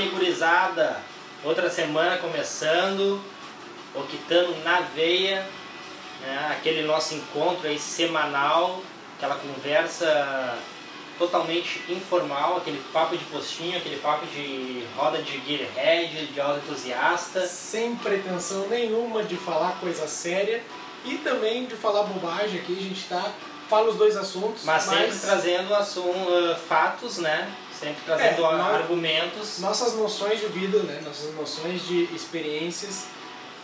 Fala gurizada, outra semana começando, Octano na veia, né? aquele nosso encontro aí semanal, aquela conversa totalmente informal, aquele papo de postinho, aquele papo de roda de gearhead, de aula entusiasta. Sem pretensão nenhuma de falar coisa séria e também de falar bobagem aqui, a gente tá, fala os dois assuntos, mas, sempre trazendo assunto, uh, fatos, né? Sempre trazendo é, argumentos. Nossas noções de vida, né? Nossas noções de experiências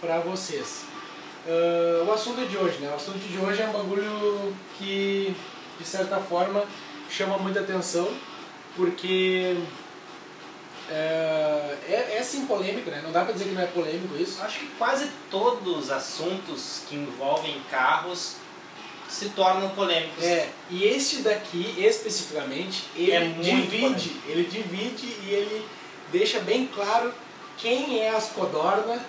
para vocês. Uh, o assunto de hoje, né? O assunto de hoje é um bagulho que, de certa forma, chama muita atenção, porque é, é, é, sim polêmico, né? Não dá pra dizer que não é polêmico isso. Acho que quase todos os assuntos que envolvem carros se tornam polêmicos. É, e este daqui especificamente, ele é divide, ele divide e ele deixa bem claro quem é as codorna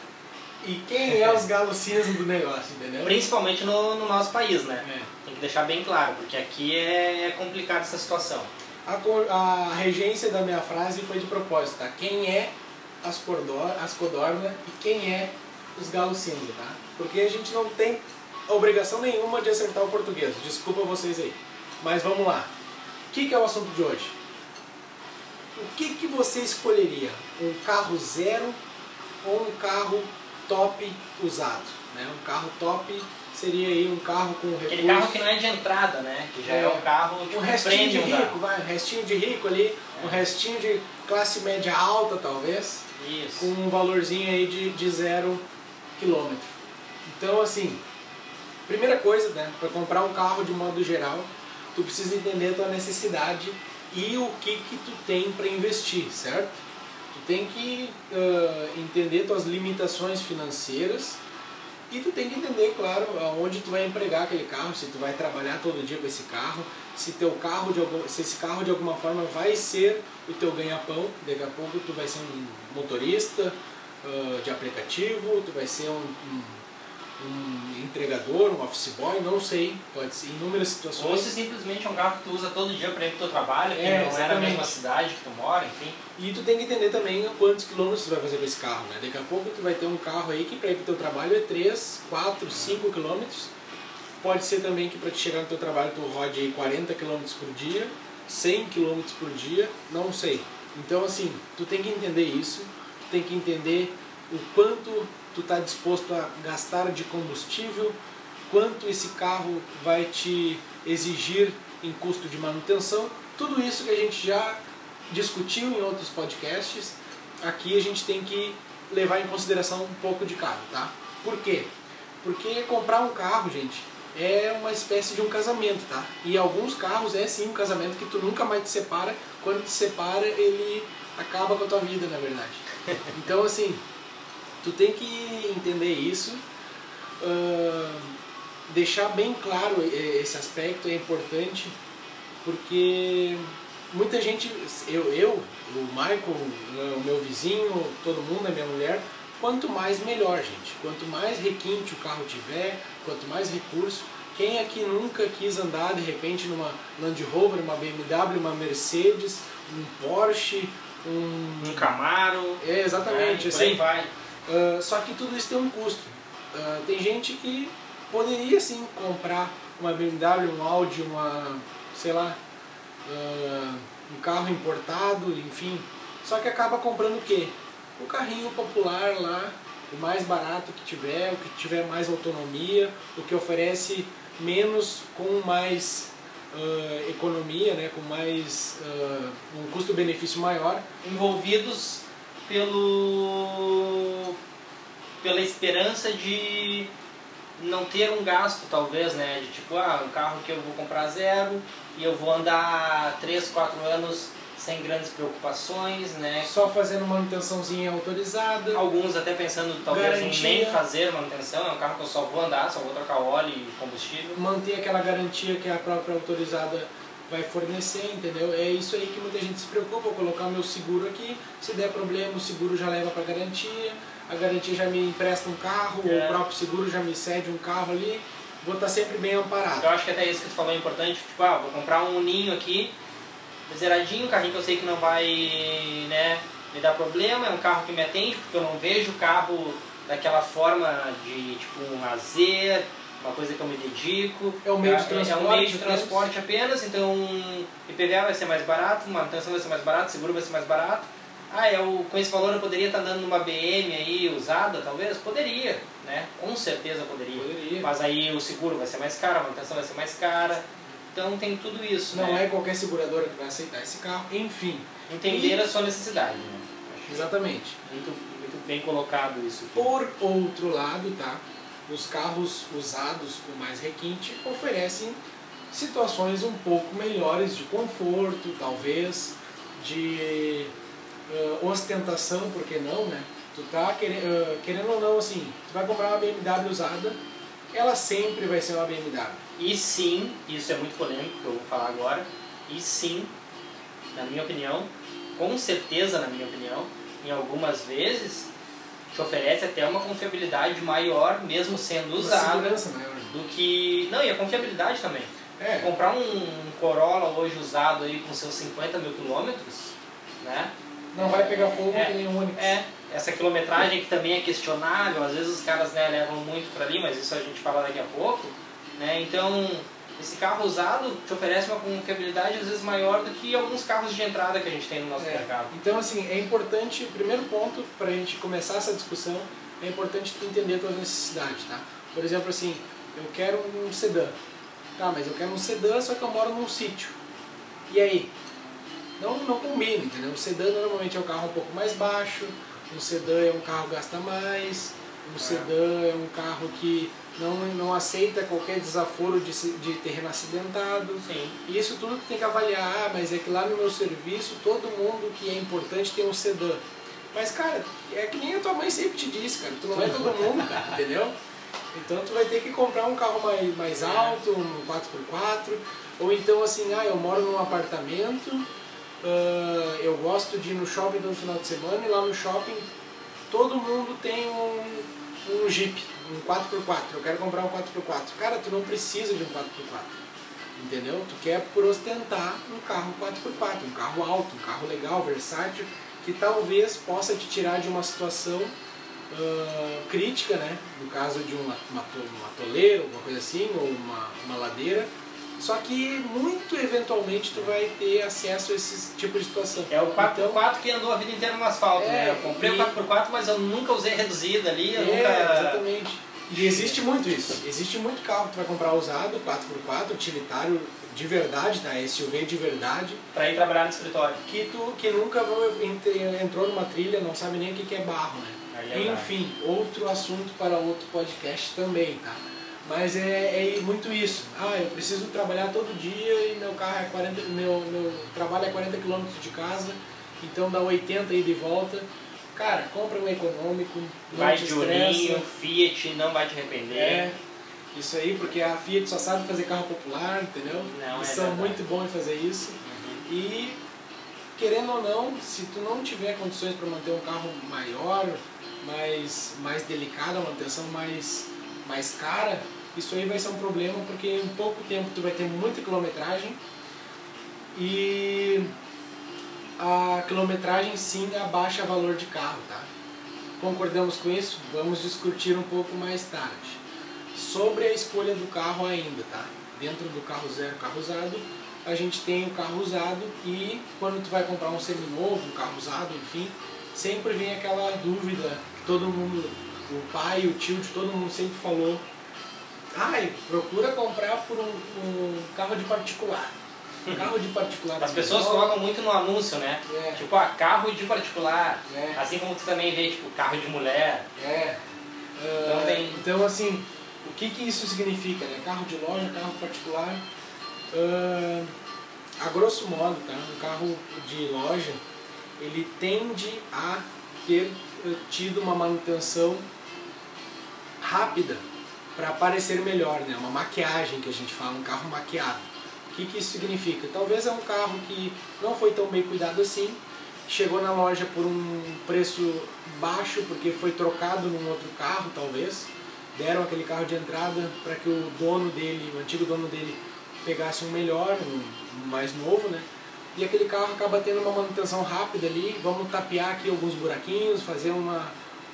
e quem é os galocinos do negócio, entendeu? Principalmente no, no nosso país, né? É. Tem que deixar bem claro, porque aqui é, é complicado essa situação. A, a regência da minha frase foi de propósito, tá? Quem é as, cordor, as codorna e quem é os galocinos, tá? Porque a gente não tem obrigação nenhuma de acertar o português. Desculpa vocês aí. Mas vamos lá. O que, que é o assunto de hoje? O que, que você escolheria? Um carro zero ou um carro top usado? Né? Um carro top seria aí um carro com recurso... Aquele carro que não é de entrada, né? Que já é, é um carro tipo, um restinho de rico, vai, um restinho de rico ali, é. um restinho de classe média alta talvez, Isso. com um valorzinho aí de, de zero quilômetro. Então assim, Primeira coisa, né, para comprar um carro de modo geral, tu precisa entender a tua necessidade e o que que tu tem para investir, certo? Tu tem que uh, entender tuas limitações financeiras e tu tem que entender, claro, aonde tu vai empregar aquele carro, se tu vai trabalhar todo dia com esse carro, se teu carro de algum, se esse carro de alguma forma vai ser o teu ganha-pão, daqui a pouco tu vai ser um motorista uh, de aplicativo, tu vai ser um, um um entregador, um office boy, não sei, pode ser inúmeras situações. Ou se simplesmente é um carro que tu usa todo dia para ir pro teu trabalho, que é, não exatamente. é na mesma cidade que tu mora, enfim. E tu tem que entender também quantos quilômetros tu vai fazer com esse carro, né? Daqui a pouco tu vai ter um carro aí que para ir pro teu trabalho é 3, 4, 5 quilômetros. Pode ser também que para te chegar no teu trabalho tu rode aí 40 quilômetros por dia, 100 quilômetros por dia, não sei. Então assim, tu tem que entender isso, tu tem que entender o quanto tu está disposto a gastar de combustível, quanto esse carro vai te exigir em custo de manutenção, tudo isso que a gente já discutiu em outros podcasts, aqui a gente tem que levar em consideração um pouco de carro, tá? Por quê? Porque comprar um carro, gente, é uma espécie de um casamento, tá? E alguns carros é sim um casamento que tu nunca mais te separa, quando te separa ele acaba com a tua vida, na verdade. Então assim, tu tem que entender isso, uh, deixar bem claro esse aspecto é importante, porque muita gente, eu, eu o Michael, o meu vizinho, todo mundo, a minha mulher, quanto mais melhor, gente. Quanto mais requinte o carro tiver, quanto mais recurso. Quem aqui nunca quis andar de repente numa Land Rover, uma BMW, uma Mercedes, um Porsche, um, um Camaro? É, exatamente. É, assim, vai. Uh, só que tudo isso tem um custo. Uh, tem gente que poderia sim comprar uma BMW, um Audi, uma, sei lá, uh, um carro importado, enfim. Só que acaba comprando o quê? O carrinho popular lá, o mais barato que tiver, o que tiver mais autonomia, o que oferece menos com mais uh, economia, né, com mais uh, um custo-benefício maior. Envolvidos pelo pela esperança de não ter um gasto talvez, né, de tipo, ah, um carro que eu vou comprar zero e eu vou andar 3, 4 anos sem grandes preocupações, né? Só fazendo manutençãozinha autorizada. Alguns até pensando talvez garantia. em nem fazer manutenção, é um carro que eu só vou andar, só vou trocar óleo e combustível. Manter aquela garantia que a própria autorizada vai fornecer, entendeu? É isso aí que muita gente se preocupa, vou colocar o meu seguro aqui, se der problema o seguro já leva para garantia, a garantia já me empresta um carro, é. o próprio seguro já me cede um carro ali, vou estar tá sempre bem amparado. Eu acho que até isso que tu falou é importante, tipo, ah, vou comprar um ninho aqui, zeradinho, carrinho que eu sei que não vai, né, me dá problema, é um carro que me atende, porque eu não vejo o carro daquela forma de tipo um lazer, uma coisa que eu me dedico. É um meio de transporte. É um meio de apenas. transporte apenas, então IPVA vai ser mais barato, manutenção vai ser mais barato, seguro vai ser mais barato. Ah, eu, com esse valor eu poderia estar andando numa BM aí usada, talvez? Poderia, né? Com certeza poderia. Poderia. Mas aí o seguro vai ser mais caro, a manutenção vai ser mais cara. Então tem tudo isso, Não né? é qualquer seguradora que vai aceitar esse carro. Enfim, Entender E- a sua necessidade, né? Exatamente. muito, muito bem colocado isso. aqui. Por outro lado, tá? Os carros usados com mais requinte oferecem situações um pouco melhores de conforto, talvez, de eh, ostentação, por que não, né? Tu tá querendo, eh, querendo ou não, assim, tu vai comprar uma BMW usada, ela sempre vai ser uma BMW. E sim, isso é muito polêmico que eu vou falar agora, e sim, na minha opinião, com certeza na minha opinião, em algumas vezes te oferece até uma confiabilidade maior, mesmo sendo usado, maior. do que. Não, e a confiabilidade também. É, Comprar um Corolla hoje usado aí com seus 50 mil quilômetros, né? não vai pegar fogo É. que nem um Onix. É, essa quilometragem que também é questionável, às vezes os caras né, levam muito para ali, mas isso a gente fala daqui a pouco. Né? Então, esse carro usado te oferece uma confiabilidade às vezes maior do que alguns carros de entrada que a gente tem no nosso É. mercado. Então, assim, é importante, primeiro ponto para a gente começar essa discussão, é importante tu entender a tua necessidade, tá? Por exemplo, assim, eu quero um sedã. Tá, mas eu quero um sedã, só que eu moro num sítio. E aí? Não, não combina, entendeu? O sedã normalmente é um carro um pouco mais baixo, um sedã é um carro que gasta mais, um É. sedã é um carro que não, não aceita qualquer desaforo de, de terreno acidentado. Sim. E isso tudo tu tem que avaliar, ah, mas é que lá no meu serviço todo mundo que é importante tem um sedã. Mas, cara, é que nem a tua mãe sempre te disse, cara, tu não é todo mundo, cara, entendeu? Então tu vai ter que comprar um carro mais, mais alto, um 4x4, ou então assim, ah, eu moro num apartamento, ah, eu gosto de ir no shopping todo final de semana e lá no shopping todo mundo tem um, um Jeep, um 4x4, eu quero comprar um 4x4. Cara, tu não precisa de um 4x4. Entendeu? Tu quer por ostentar um carro 4x4, um carro alto, um carro legal, versátil, que talvez possa te tirar de uma situação ah, crítica, né? No caso de uma, uma, to- um atoleiro, alguma coisa assim, ou uma, uma ladeira. Só que muito eventualmente tu vai ter acesso a esse tipo de situação. É o 4x4 Então, que andou a vida inteira no asfalto, É, né? Eu comprei e- o 4x4, mas eu nunca usei reduzida ali, eu é, nunca. exatamente. E existe muito isso. Existe muito carro que tu vai comprar usado, 4x4, utilitário de verdade, tá? SUV de verdade, Pra ir trabalhar no escritório. que tu que nunca entrou numa trilha, não sabe nem o que é barro, né? É Enfim, outro assunto para outro podcast também, tá? Mas é, é muito isso. Ah, eu preciso trabalhar todo dia e meu carro é 40, meu, meu trabalho é 40 km de casa, então dá 80 ida e volta. Cara, compra um econômico, não Vai te de. Uninho, Fiat, não vai te arrepender. É, isso aí, porque a Fiat só sabe fazer carro popular, entendeu? Não, Eles é são verdade. muito bons em fazer isso. Uhum. E querendo ou não, se tu não tiver condições para manter um carro maior, mais, mais delicado, a manutenção mais, mais cara, isso aí vai ser um problema porque em pouco tempo tu vai ter muita quilometragem e a quilometragem sim abaixa o valor de carro, tá? Concordamos com isso? Vamos discutir um pouco mais tarde. Sobre a escolha do carro ainda, tá? Dentro do carro zero, carro usado, a gente tem o carro usado e quando tu vai comprar um seminovo, um carro usado, enfim, sempre vem aquela dúvida que todo mundo, o pai, o tio de todo mundo sempre falou, ai, procura comprar por um, um carro de particular. Carro de particular. As pessoas melhor. colocam muito no anúncio, né? É. Tipo, ah, carro de particular. É. Assim como tu também vê, tipo, carro de mulher. É. Então Ah, tem- então, assim, o que, que isso significa? Né? Carro de loja, carro particular. Ah, a grosso modo, tá? um carro de loja, ele tende a ter tido uma manutenção rápida para parecer melhor, né? uma maquiagem que a gente fala, um carro maquiado. O que, que isso significa? Talvez é um carro que não foi tão bem cuidado assim, chegou na loja por um preço baixo porque foi trocado num outro carro, talvez. Deram aquele carro de entrada para que o dono dele, o antigo dono dele, pegasse um melhor, um, mais novo, né? E aquele carro acaba tendo uma manutenção rápida ali, vamos tapear aqui alguns buraquinhos, fazer uma,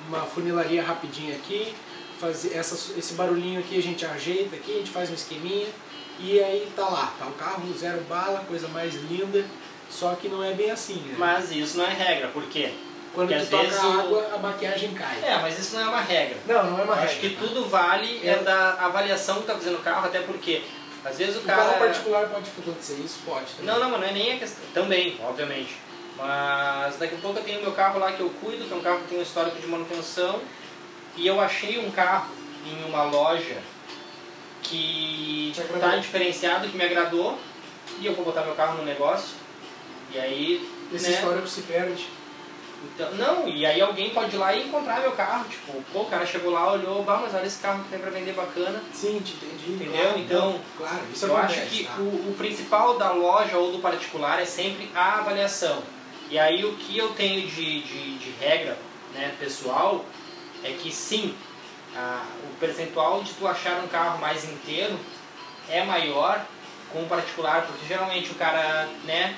uma funilaria rapidinha aqui, fazer essa, esse barulhinho aqui a gente ajeita aqui, a gente faz um esqueminha e aí tá lá, tá o carro zero bala, coisa mais linda, só que não é bem assim, né? Mas isso não é regra, por quê? Quando Porque tu toca vezes a o- água, a maquiagem cai. É, mas isso não é uma regra. Não, não é uma Eu regra. acho que tudo vale é É. da avaliação que tá fazendo o carro, até porque às vezes o O cara. carro particular pode acontecer isso? Pode. também. Não, não, mas não é nem a questão. Também, obviamente. Mas daqui a pouco eu tenho meu carro lá que eu cuido, que é um carro que tem um histórico de manutenção. E eu achei um carro em uma loja que Te agradou. tá diferenciado, que me agradou. E eu vou botar meu carro no negócio. E aí. Esse né, histórico se perde. Então, não, e aí alguém pode ir lá e encontrar meu carro. Tipo, pô, o cara chegou lá, olhou, bah, mas olha esse carro que tem pra vender bacana. Sim, te entendi. Entendeu? Claro, Então, claro, isso eu acontece, acho que tá? o, o principal da loja ou do particular é sempre a avaliação. E aí o que eu tenho de, de, de regra né, pessoal é que sim, a- o percentual de tu achar um carro mais inteiro é maior com o particular, porque geralmente o cara, né,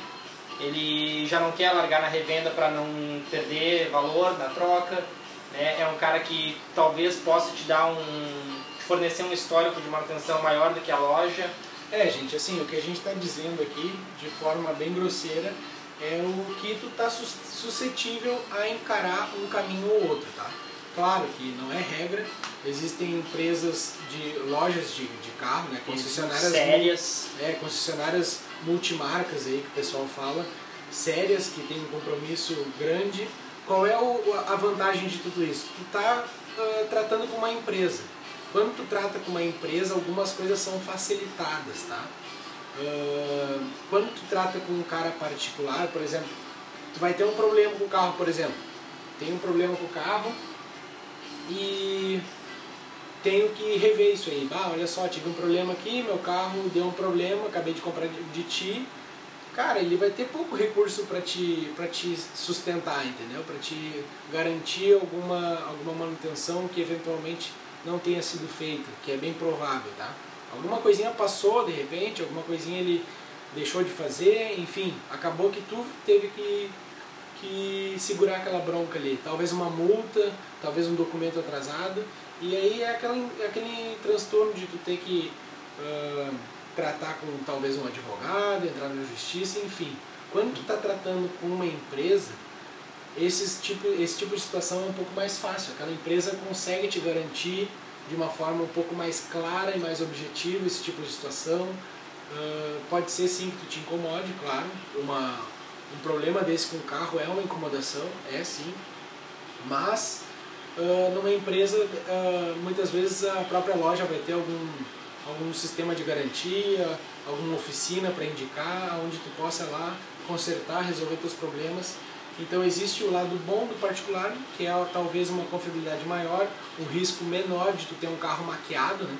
ele já não quer largar na revenda para não perder valor na troca, né, é um cara que talvez possa te dar um, te fornecer um histórico de manutenção maior do que a loja, É, gente, assim, o que a gente está dizendo aqui, de forma bem grosseira, é o que tu tá sus- suscetível a encarar um caminho ou outro, tá? Claro que não é regra, existem empresas de lojas de, de carro, né, concessionárias sérias, É, concessionárias multimarcas aí que o pessoal fala, sérias, que tem um compromisso grande. Qual é o- a vantagem de tudo isso? Tu tá ah, tratando com uma empresa. Quando tu trata com uma empresa, algumas coisas são facilitadas, tá? Ah, quando tu trata com um cara particular, por exemplo, tu vai ter um problema com o carro, por exemplo. Tem um problema com o carro e tenho que rever isso aí. Bah, olha só, tive um problema aqui, meu carro deu um problema, acabei de comprar de, de ti. Cara, ele vai ter pouco recurso para te, pra te sustentar, entendeu? Para te garantir alguma, alguma manutenção que eventualmente não tenha sido feita, que é bem provável, tá? Alguma coisinha passou de repente, alguma coisinha ele deixou de fazer, enfim, acabou que tu teve que, que segurar aquela bronca ali. Talvez uma multa, talvez um documento atrasado, e aí é aquele, é aquele transtorno de tu ter que ah, tratar com talvez um advogado, entrar na justiça, enfim. Quando tu está tratando com uma empresa, esses tipo, esse tipo de situação é um pouco mais fácil. Aquela empresa consegue te garantir de uma forma um pouco mais clara e mais objetiva esse tipo de situação. Ah, pode ser sim que tu te incomode, claro. Uma, um problema desse com o carro é uma incomodação, é sim. Mas ah, numa empresa, ah, muitas vezes a própria loja vai ter algum, algum sistema de garantia, alguma oficina para indicar, onde tu possa lá consertar, resolver teus problemas. Então existe o lado bom do particular, que é talvez uma confiabilidade maior, um risco menor de tu ter um carro maquiado, né?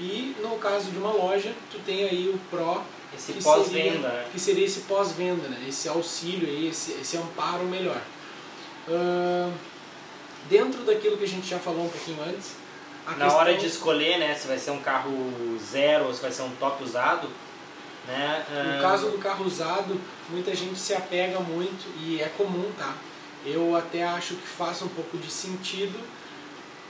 E no caso de uma loja, tu tem aí o pró, esse que pós-venda, seria, né? que seria esse pós-venda, né? esse auxílio aí, esse, esse amparo melhor. Ahn, dentro daquilo que a gente já falou um pouquinho antes, a Na questão- hora de escolher, né, se vai ser um carro zero ou se vai ser um top usado, né? No caso do carro usado, muita gente se apega muito e é comum, tá? Eu até acho que faça um pouco de sentido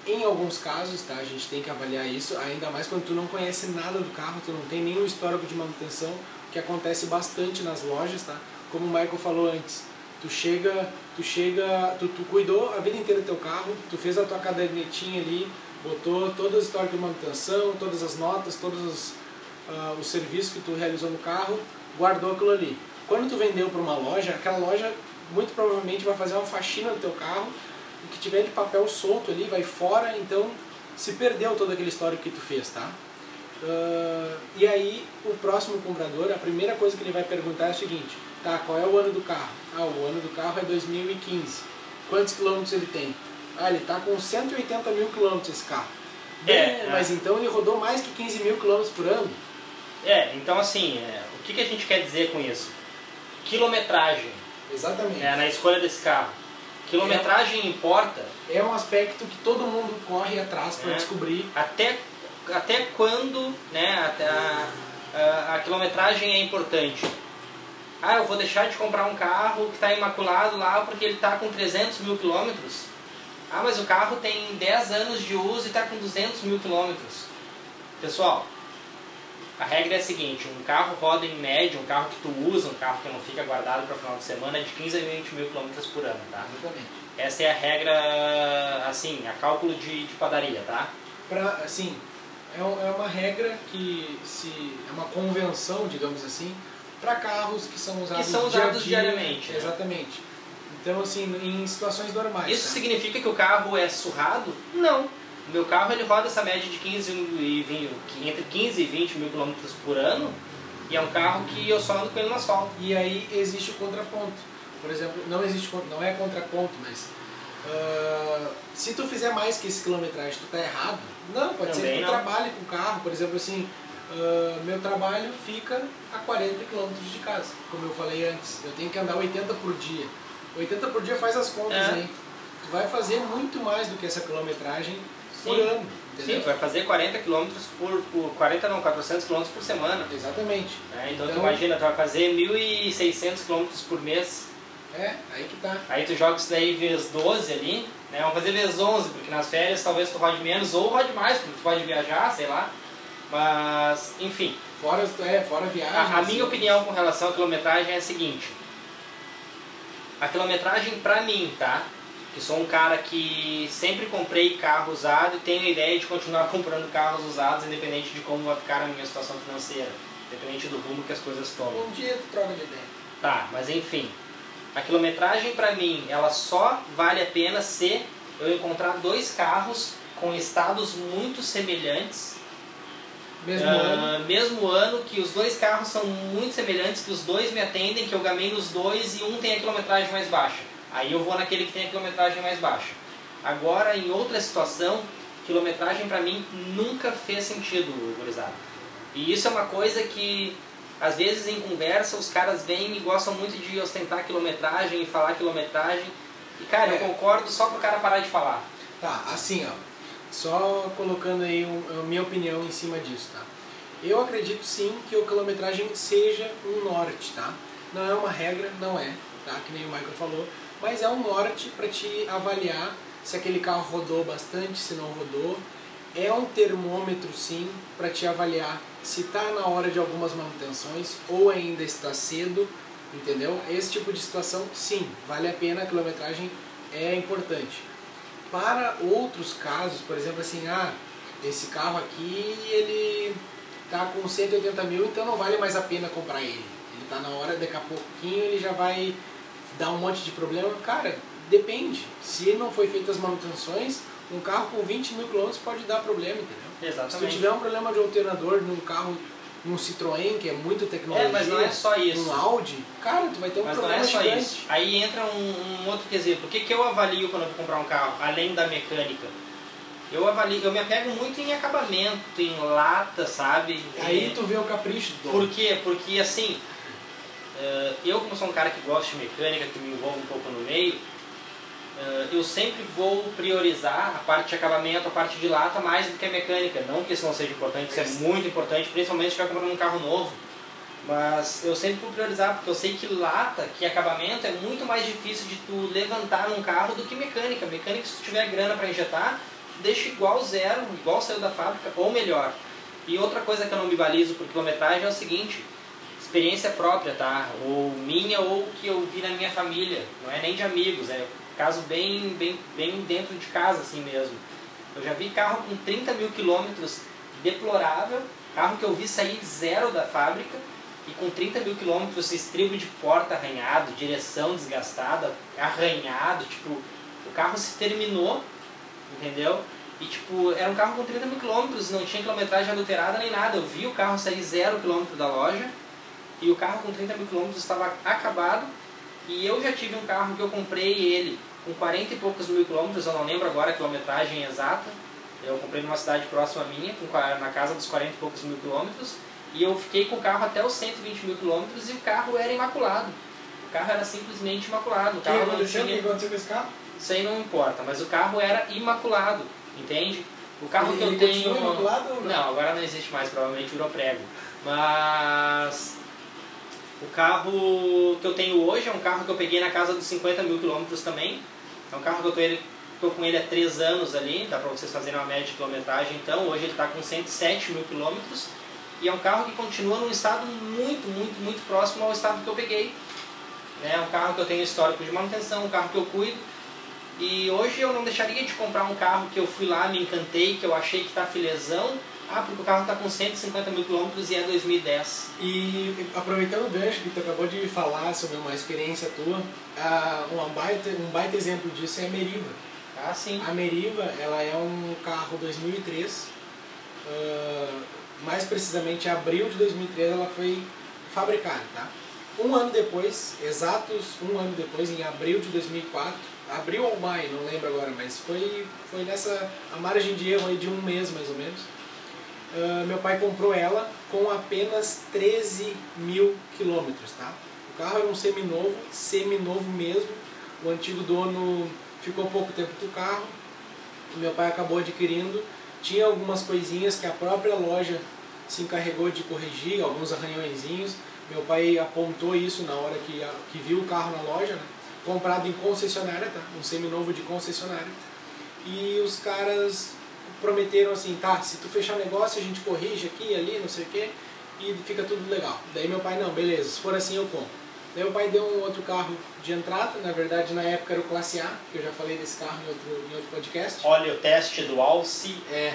em alguns casos, tá? A gente tem que avaliar isso, ainda mais quando tu não conhece nada do carro, tu não tem nenhum histórico de manutenção, que acontece bastante nas lojas, tá? Como o Michael falou antes, tu chega, tu chega, tu, tu cuidou a vida inteira do teu carro, tu fez a tua cadernetinha ali, botou toda a história de manutenção, todas as notas, todos os, ah, os serviços que tu realizou no carro, guardou aquilo ali. Quando tu vendeu para uma loja, aquela loja muito provavelmente vai fazer uma faxina no teu carro, o que tiver de papel solto ali vai fora, então se perdeu todo aquele histórico que tu fez, tá? Ah, e aí o próximo comprador, a primeira coisa que ele vai perguntar é o seguinte, tá, qual é o ano do carro? Ah, o ano do carro é 2015. Quantos quilômetros ele tem? Ah, ele tá com 180 mil quilômetros esse carro. Bem, É, mas então ele rodou mais que 15 mil quilômetros por ano? É, então assim, é, o que, que a gente quer dizer com isso? Quilometragem Exatamente. né, na escolha desse carro. Quilometragem importa É um aspecto que todo mundo corre atrás para É. descobrir. até, até quando né, a, a, a quilometragem é importante. Ah, eu vou deixar de comprar um carro que está imaculado lá porque ele está com 300 mil quilômetros. Ah, mas o carro tem 10 anos de uso e está com 200 mil quilômetros. Pessoal, a regra é a seguinte, um carro roda em média, um carro que tu usa, um carro que não fica guardado para o final de semana, é de 15 a 20 mil quilômetros por ano, tá? Exatamente. Essa é a regra, assim, a cálculo de, de padaria, tá? Pra, assim, é, é uma regra que se é uma convenção, digamos assim, para carros que são usados, são dia a usados dia, diariamente, né? Exatamente. Então, assim, em situações normais. Isso tá? significa que o carro é surrado? Não. O meu carro ele roda essa média de 15 e 20, entre 15 e 20 mil quilômetros por ano e é um carro que eu só ando com ele no asfalto. E aí existe o contraponto. Por exemplo, não existe não é contraponto, mas ah, se tu fizer mais que esse quilometragem, tu tá errado. Não, pode ser Também que tu não. trabalhe com carro, por exemplo, assim, ah, meu trabalho fica a 40 quilômetros de casa, como eu falei antes. Eu tenho que andar 80 por dia. 80 por dia faz as contas É. aí. Tu vai fazer muito mais do que essa quilometragem por Sim. ano. Sim, tu vai fazer 40 quilômetros por, por 40 não, 400 quilômetros por semana. Exatamente. né? Então, tu Então- imagina, tu vai fazer 1.600 quilômetros por mês. É, aí que tá. Aí tu joga isso daí vezes 12 ali, né? Vamos fazer vezes 11, porque nas férias talvez tu rode menos ou rode mais, porque tu pode viajar, sei lá. Mas, enfim, Fora, é, fora viagem. a, a assim. minha opinião com relação à quilometragem é a seguinte. A quilometragem pra mim, tá? Que sou um cara que sempre comprei carro usado e tenho a ideia de continuar comprando carros usados, independente de como vai ficar a minha situação financeira, independente do rumo que as coisas tomam. Um dia tu troca de ideia. Tá, mas enfim. A quilometragem pra mim, ela só vale a pena se eu encontrar dois carros com estados muito semelhantes. Mesmo Ah, ano. mesmo ano, que os dois carros são muito semelhantes, que os dois me atendem, que eu gamei nos dois e um tem a quilometragem mais baixa. Aí eu vou naquele que tem a quilometragem mais baixa. Agora, em outra situação, quilometragem pra mim nunca fez sentido, gurizada. E isso é uma coisa que, às vezes em conversa, os caras vêm e gostam muito de ostentar quilometragem e falar quilometragem. E cara, É. eu concordo só pro cara parar de falar. Tá, assim, ó. Só colocando aí um- a minha opinião em cima disso, tá? Eu acredito sim que a quilometragem seja um norte, tá? Não é uma regra, não é, tá? Que nem o Michael falou, mas é um norte para te avaliar se aquele carro rodou bastante, se não rodou. É um termômetro sim para te avaliar se está na hora de algumas manutenções ou ainda está cedo, entendeu? Esse tipo de situação, sim, vale a pena, a quilometragem é importante. Para outros casos, por exemplo, assim, ah, esse carro aqui ele tá com 180 mil, então não vale mais a pena comprar ele. Ele tá na hora, daqui a pouquinho ele já vai dar um monte de problema. Cara, depende. Se não foi feitas as manutenções, um carro com 20 mil quilômetros pode dar problema, entendeu? Se tu tiver um problema de alternador num carro, num Citroën, que é muito tecnologia, É, mas não é só isso. um Audi, cara, tu vai ter um Mas não problema é só gigante. isso. Aí entra um, um outro quesito. O que, que eu avalio quando eu vou comprar um carro, além da mecânica? Eu avalio, eu me apego muito em acabamento, em lata, sabe? Aí E- tu vê o capricho do Por quê? Porque assim, eh, eu como sou um cara que gosta de mecânica, que me envolve um pouco no meio, eu sempre vou priorizar a parte de acabamento, a parte de lata mais do que a mecânica. Não que isso não seja importante, isso é muito importante, principalmente se estiver comprando um carro novo. Mas eu sempre vou priorizar, porque eu sei que lata, que acabamento é muito mais difícil de tu levantar num carro do que mecânica. Mecânica, se tu tiver grana para injetar, deixa igual zero, igual saiu da fábrica, ou melhor. E outra coisa que eu não me balizo por quilometragem é o seguinte, experiência própria, tá? Ou minha ou que eu vi na minha família, não é nem de amigos, é caso bem, bem, bem dentro de casa assim mesmo. Eu já vi carro com 30 mil quilômetros deplorável, carro que eu vi sair zero da fábrica e com 30 mil quilômetros estribo de porta arranhado, direção desgastada, arranhado, tipo, o carro se terminou, entendeu? E tipo, era um carro com 30 mil quilômetros, não tinha quilometragem adulterada nem nada. Eu vi o carro sair zero quilômetro da loja e o carro com 30 mil quilômetros estava acabado. E eu já tive um carro que eu comprei ele com 40 e poucos mil quilômetros, eu não lembro agora a quilometragem exata. Eu comprei numa cidade próxima à minha, na casa dos 40 e poucos mil quilômetros. E eu fiquei com o carro até os 120 mil quilômetros e o carro era imaculado. O carro era simplesmente imaculado. O que carro não aconteceu? O que tinha... aconteceu com esse carro? Isso aí não importa, mas o carro era imaculado, entende? O carro Ele- que eu tenho. imaculado ou não? Não, agora não existe mais, provavelmente virou prego. Mas. O carro que eu tenho hoje é um carro que eu peguei na casa dos 50 mil quilômetros também. É um carro que eu tô, ele, tô com ele há 3 anos ali, dá para vocês fazerem uma média de quilometragem então. Hoje ele está com 107 mil quilômetros e é um carro que continua num estado muito, muito, muito próximo ao estado que eu peguei. É um carro que eu tenho histórico de manutenção, um carro que eu cuido. E hoje eu não deixaria de comprar um carro que eu fui lá, me encantei, que eu achei que está filezão. Ah, porque o carro está com 150 mil quilômetros e é 2010. E aproveitando o gancho que tu acabou de falar sobre uma experiência tua, uh, baita, um baita exemplo disso é a Meriva. Ah, sim. A Meriva, ela é um carro 2003, uh, mais precisamente abril de 2003 ela foi fabricada, tá? Um ano depois, exatos um ano depois, em abril de 2004, abril ou maio, não lembro agora, mas foi, foi nessa a margem de erro de um mês mais ou menos. Uh, meu pai comprou ela com apenas 13 mil quilômetros, tá? O carro era um seminovo, seminovo mesmo. O antigo dono ficou pouco tempo com o carro, meu pai acabou adquirindo. Tinha algumas coisinhas que a própria loja se encarregou de corrigir, alguns arranhõezinhos. Meu pai apontou isso na hora que, que viu o carro na loja, né? comprado em concessionária, tá? um seminovo de concessionária. E os caras prometeram assim, tá, se tu fechar negócio a gente corrige aqui, ali, não sei o que, e fica tudo legal. Daí meu pai, não, beleza, se for assim eu compro. Daí meu pai deu um outro carro de entrada, na verdade na época era o Classe A, que eu já falei desse carro em outro, em outro podcast. Olha o teste do Alce. É,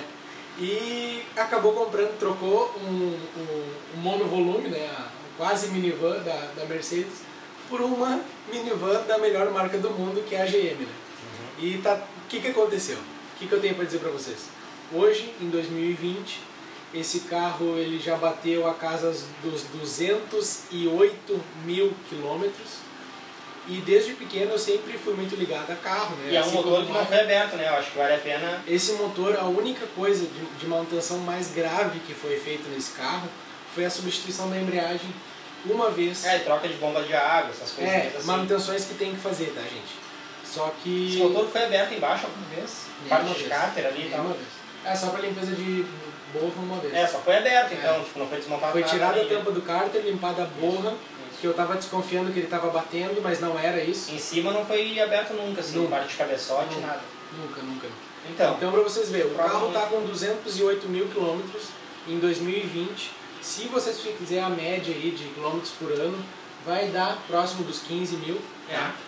e acabou comprando, trocou um, um, um monovolume, né, quase minivan da, da Mercedes, por uma minivan da melhor marca do mundo, que é a GM. Né? Uhum. E tá, o que, que aconteceu? O que, que eu tenho para dizer para vocês? Hoje, em 2020, esse carro ele já bateu a casa dos 208 mil quilômetros. E desde pequeno eu sempre fui muito ligado a carro, né? E é um assim motor que não foi aberto, né? Eu acho que vale a pena. Esse motor, a única coisa de, de manutenção mais grave que foi feita nesse carro foi a substituição da embreagem uma vez. É, troca de bomba de água, essas coisas é, assim. manutenções que tem que fazer, tá, gente? Só que. Esse motor foi aberto embaixo alguma vez? Parte de cárter ali e tal. Uma vez. É, só pra limpeza de borra uma vez. É, só foi aberto é. então, tipo, não foi desmontado Foi tirada a tampa do cárter, limpada a borra, que eu tava desconfiando que ele tava batendo, mas não era isso. Em cima não foi aberto nunca, assim, nunca. parte de cabeçote, nada. Nunca, nunca. Então, então pra vocês verem, o carro tá com 208 mil quilômetros em 2020 se vocês fizerem a média aí de quilômetros por ano, vai dar próximo dos 15 mil. É. Tá? É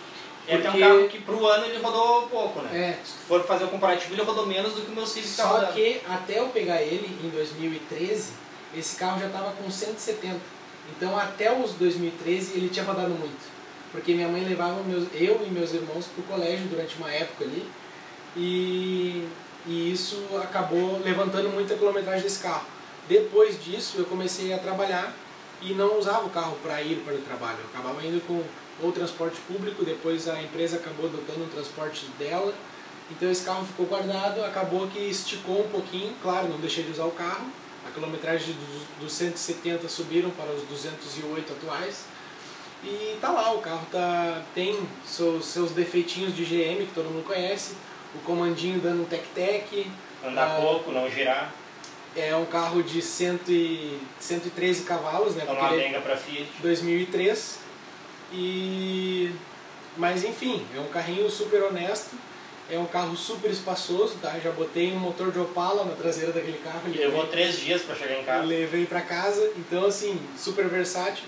Porque... um carro que pro ano ele rodou pouco, né? É. Se for fazer o comparativo, ele rodou menos do que o meu Civic Só tá que até eu pegar ele em 2013, esse carro já estava com 170. Então até os 2013 ele tinha rodado muito. Porque minha mãe levava meus, eu e meus irmãos pro colégio durante uma época ali. E, e isso acabou levantando muita quilometragem desse carro. Depois disso, eu comecei a trabalhar e não usava o carro para ir para o trabalho. Eu acabava indo com o transporte público, depois a empresa acabou adotando o transporte dela. Então esse carro ficou guardado, acabou que esticou um pouquinho, claro, não deixei de usar o carro. A quilometragem dos, dos 170 subiram para os 208 atuais. E tá lá, o carro tá, tem seus, seus defeitinhos de GM que todo mundo conhece, o comandinho dando um tec-tec. Andar ah, pouco, não girar. É um carro de cento e, 113 cavalos, né? Uma benga para Fiat. 2003. E mas enfim, é um carrinho super honesto, é um carro super espaçoso, tá? Já botei um motor de Opala na traseira daquele carro. Levou três dias para chegar em casa. Levei para casa, então assim, super versátil.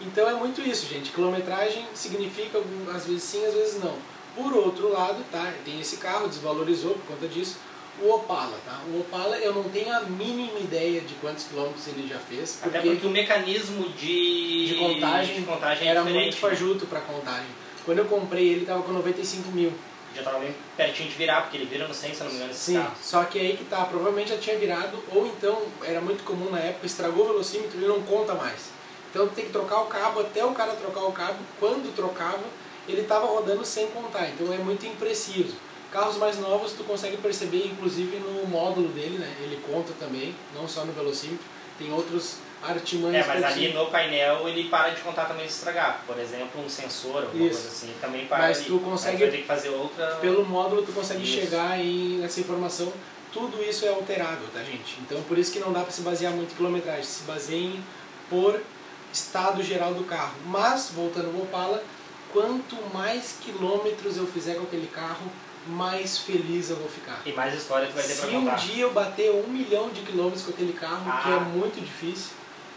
Então é muito isso, gente. Quilometragem significa às vezes sim, às vezes não. Por outro lado, tá? Tem esse carro, desvalorizou por conta disso o Opala, tá? O Opala eu não tenho a mínima ideia de quantos quilômetros ele já fez. Porque Até porque o mecanismo de, de contagem, de contagem era é muito né? fajuto para contagem. Quando eu comprei ele estava com 95 mil. Já estava bem pertinho de virar, porque ele vira no 100, se não me engano, Sim, carro. só que aí que tá, provavelmente já tinha virado, ou então era muito comum na época, estragou o velocímetro e não conta mais. Então tem que trocar o cabo, até o cara trocar o cabo, quando trocava, ele estava rodando sem contar, então é muito impreciso. Carros mais novos tu consegue perceber inclusive no módulo dele, né? Ele conta também, não só no velocímetro, tem outros artimanhas. É, mas ali no painel ele para de contar também se estragar. Por exemplo, um sensor, alguma Isso. coisa assim, também para Mas ali. tu consegue. Mas ter que fazer outra. Pelo módulo tu consegue isso. chegar em, nessa informação. Tudo isso é alterável, tá gente? Então por isso que não dá para se basear muito em quilometragem. Se baseiem por estado geral do carro. Mas, voltando ao Opala, quanto mais quilômetros eu fizer com aquele carro, mais feliz eu vou ficar. E mais história tu vai ter Se pra um contar. dia eu bater um milhão de quilômetros com aquele carro, que Ah. é muito difícil,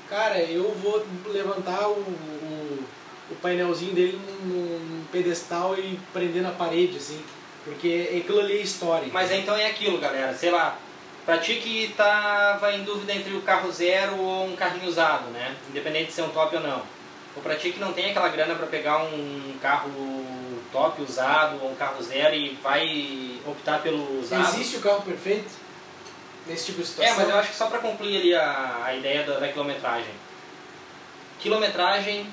cara, eu vou levantar o, o, o painelzinho dele num, num pedestal e prender na parede, assim. Porque aquilo ali é história. Mas então é aquilo, galera. Sei lá, pra ti que tava em dúvida entre o carro zero ou um carrinho usado, né? Independente de ser um top ou não. Ou pra ti que não tem aquela grana pra pegar um carro top usado ou um carro zero e vai optar pelo usado. Existe o carro perfeito nesse tipo de É, situação? mas eu acho que só pra concluir ali a, a ideia da, da quilometragem. Quilometragem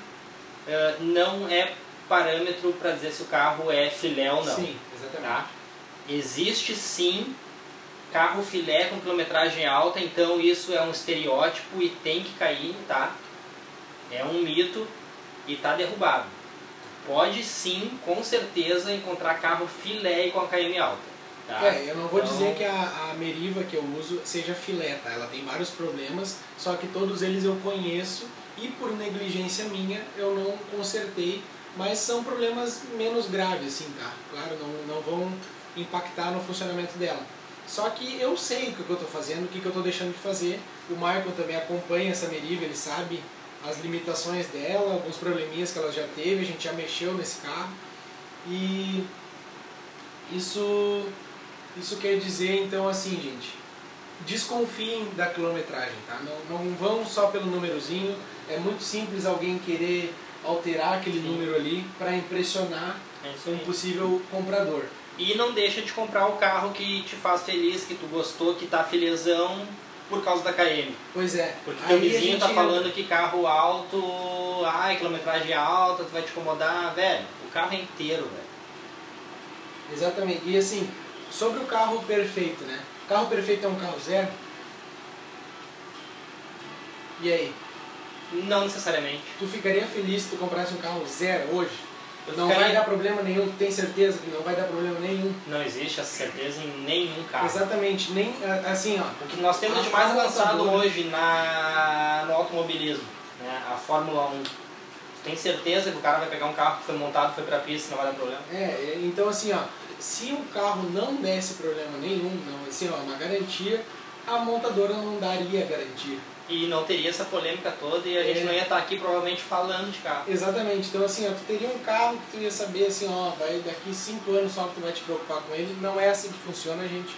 eh, não é parâmetro para dizer se o carro é filé ou não. Sim, exatamente. tá? Existe sim carro filé com quilometragem alta, então isso é um estereótipo e tem que cair, tá? É um mito e tá derrubado. Pode sim, com certeza, encontrar carro filé e com a KM alta. Tá? É, eu não vou Então- dizer que a, a Meriva que eu uso seja filé, tá? Ela tem vários problemas, só que todos eles eu conheço e por negligência minha eu não consertei, mas são problemas menos graves, assim, tá? Claro, não, não vão impactar no funcionamento dela. Só que eu sei o que eu estou fazendo, o que eu estou deixando de fazer. O Michael também acompanha essa Meriva, ele sabe as limitações dela, alguns probleminhas que ela já teve, a gente já mexeu nesse carro. E isso isso quer dizer, então, assim, gente, desconfiem da quilometragem, tá? Não, não vão só pelo númerozinho. É muito simples alguém querer alterar aquele Sim. número ali para impressionar É um possível comprador. E não deixa de comprar o carro que te faz feliz, que tu gostou, que tá felizão por causa da KM. Pois é. Porque aí teu vizinho tá falando que carro alto, ai, quilometragem alta, tu vai te incomodar. Velho, o carro é inteiro, velho. Exatamente. E assim, sobre o carro perfeito, né? O carro perfeito é um carro zero? E aí? Não necessariamente. Tu ficaria feliz se tu comprasse um carro zero hoje? Não ficaria- vai dar problema nenhum, tem certeza que não vai dar problema nenhum. Não existe essa certeza em nenhum carro. Exatamente, nem assim, ó. O que nós temos de mais avançado hoje na, no automobilismo, né? a Fórmula 1. Tu tem certeza que o cara vai pegar um carro que foi montado, foi pra pista, não vai dar problema? É, é, então assim, ó, se o carro não desse problema nenhum, não, assim, ó, uma garantia, a montadora não daria garantia. E não teria essa polêmica toda e a gente É. não ia estar aqui provavelmente falando de carro. Exatamente, então assim, ó, tu teria um carro que tu ia saber assim, ó, vai daqui cinco anos só que tu vai te preocupar com ele. Não é assim que funciona, gente.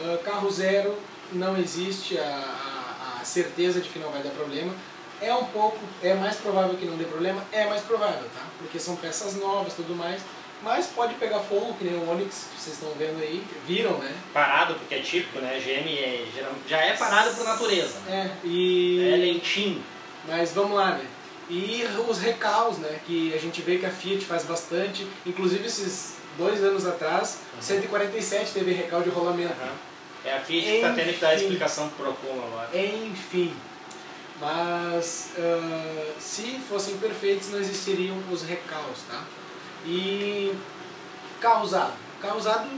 Ah, carro zero não existe a, a, a certeza de que não vai dar problema. É um pouco, é mais provável que não dê problema, é mais provável, tá? Porque são peças novas, tudo mais. Mas pode pegar fogo, que nem o Onix, que vocês estão vendo aí, viram, né? Parado, porque é típico, né? GM é, já é parado por natureza. É, e... É lentinho. Mas vamos lá, né? E os recaus, né? Que a gente vê que a Fiat faz bastante. Inclusive esses dois anos atrás, Uhum. 147 teve recal de rolamento. Aham. É a Fiat que tá tendo que dar a explicação pro Procon agora. Enfim. Mas ah, se fossem perfeitos não existiriam os recaus, tá? E carro usado. Carro usado,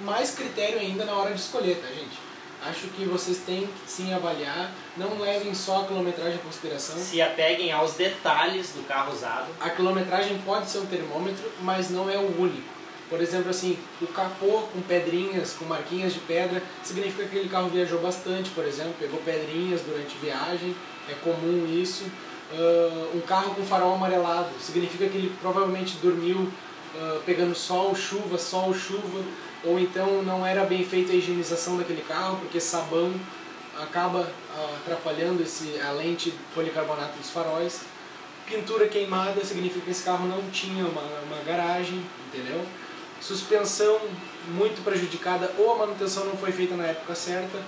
mais critério ainda na hora de escolher, tá gente? Acho que vocês têm que sim avaliar, não levem só a quilometragem em consideração. Se apeguem aos detalhes do carro usado. A quilometragem pode ser um termômetro, mas não é o único. Por exemplo, assim, o capô com pedrinhas, com marquinhas de pedra, significa que aquele carro viajou bastante, por exemplo, pegou pedrinhas durante viagem, é comum isso. Ah, um carro com farol amarelado, significa que ele provavelmente dormiu ah, pegando sol, chuva, sol, chuva, ou então não era bem feita a higienização daquele carro, porque sabão acaba ah, atrapalhando esse, a lente policarbonato dos faróis. Pintura queimada significa que esse carro não tinha uma, uma garagem, entendeu? Suspensão muito prejudicada, ou a manutenção não foi feita na época certa,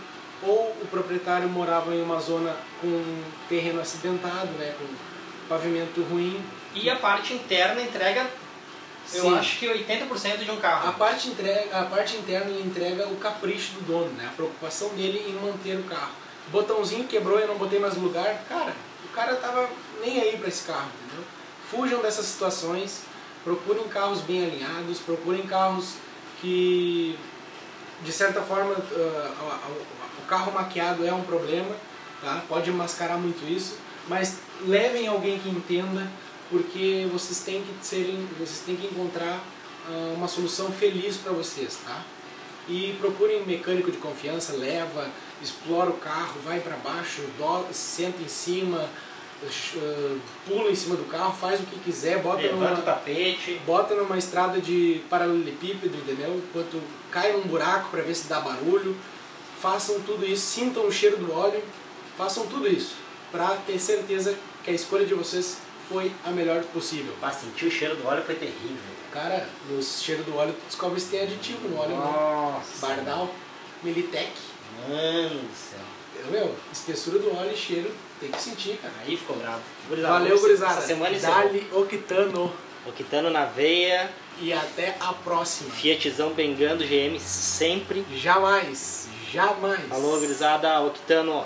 ou o proprietário morava em uma zona com terreno acidentado, né, com pavimento ruim. E a parte interna entrega, eu Sim. acho que 80% de um carro. A parte, entrega, a parte interna ele entrega o capricho do dono, né? a preocupação dele em manter o carro. O botãozinho quebrou e eu não botei mais no lugar, cara, o cara tava nem aí para esse carro, entendeu? Fujam dessas situações, procurem carros bem alinhados, procurem carros que, de certa forma, o carro maquiado é um problema, tá? Pode mascarar muito isso, mas levem alguém que entenda, porque vocês têm que serem, vocês têm que encontrar uh, uma solução feliz para vocês, tá? E procurem um mecânico de confiança, leva, explora o carro, vai para baixo, do, senta em cima, uh, pula em cima do carro, faz o que quiser, bota Levanta numa, tapete. bota numa estrada de paralelepípedo, entendeu? Enquanto cai num buraco para ver se dá barulho. Façam tudo isso, sintam o cheiro do óleo, façam tudo isso para ter certeza que a escolha de vocês foi a melhor possível. Pra sentir o cheiro do óleo foi terrível. Cara, no cheiro do óleo tu descobre se tem aditivo no óleo, né? Nossa. Bardal, Militec. Mano do céu. Meu, espessura do óleo e cheiro, tem que sentir, cara. Aí ficou bravo. Gurizada, Valeu, gurizada. Essa semana. Dali Octano. Octano na veia, E até a próxima. Fiatzão pengando GM sempre. Jamais, jamais. Alô, gurizada, Octano.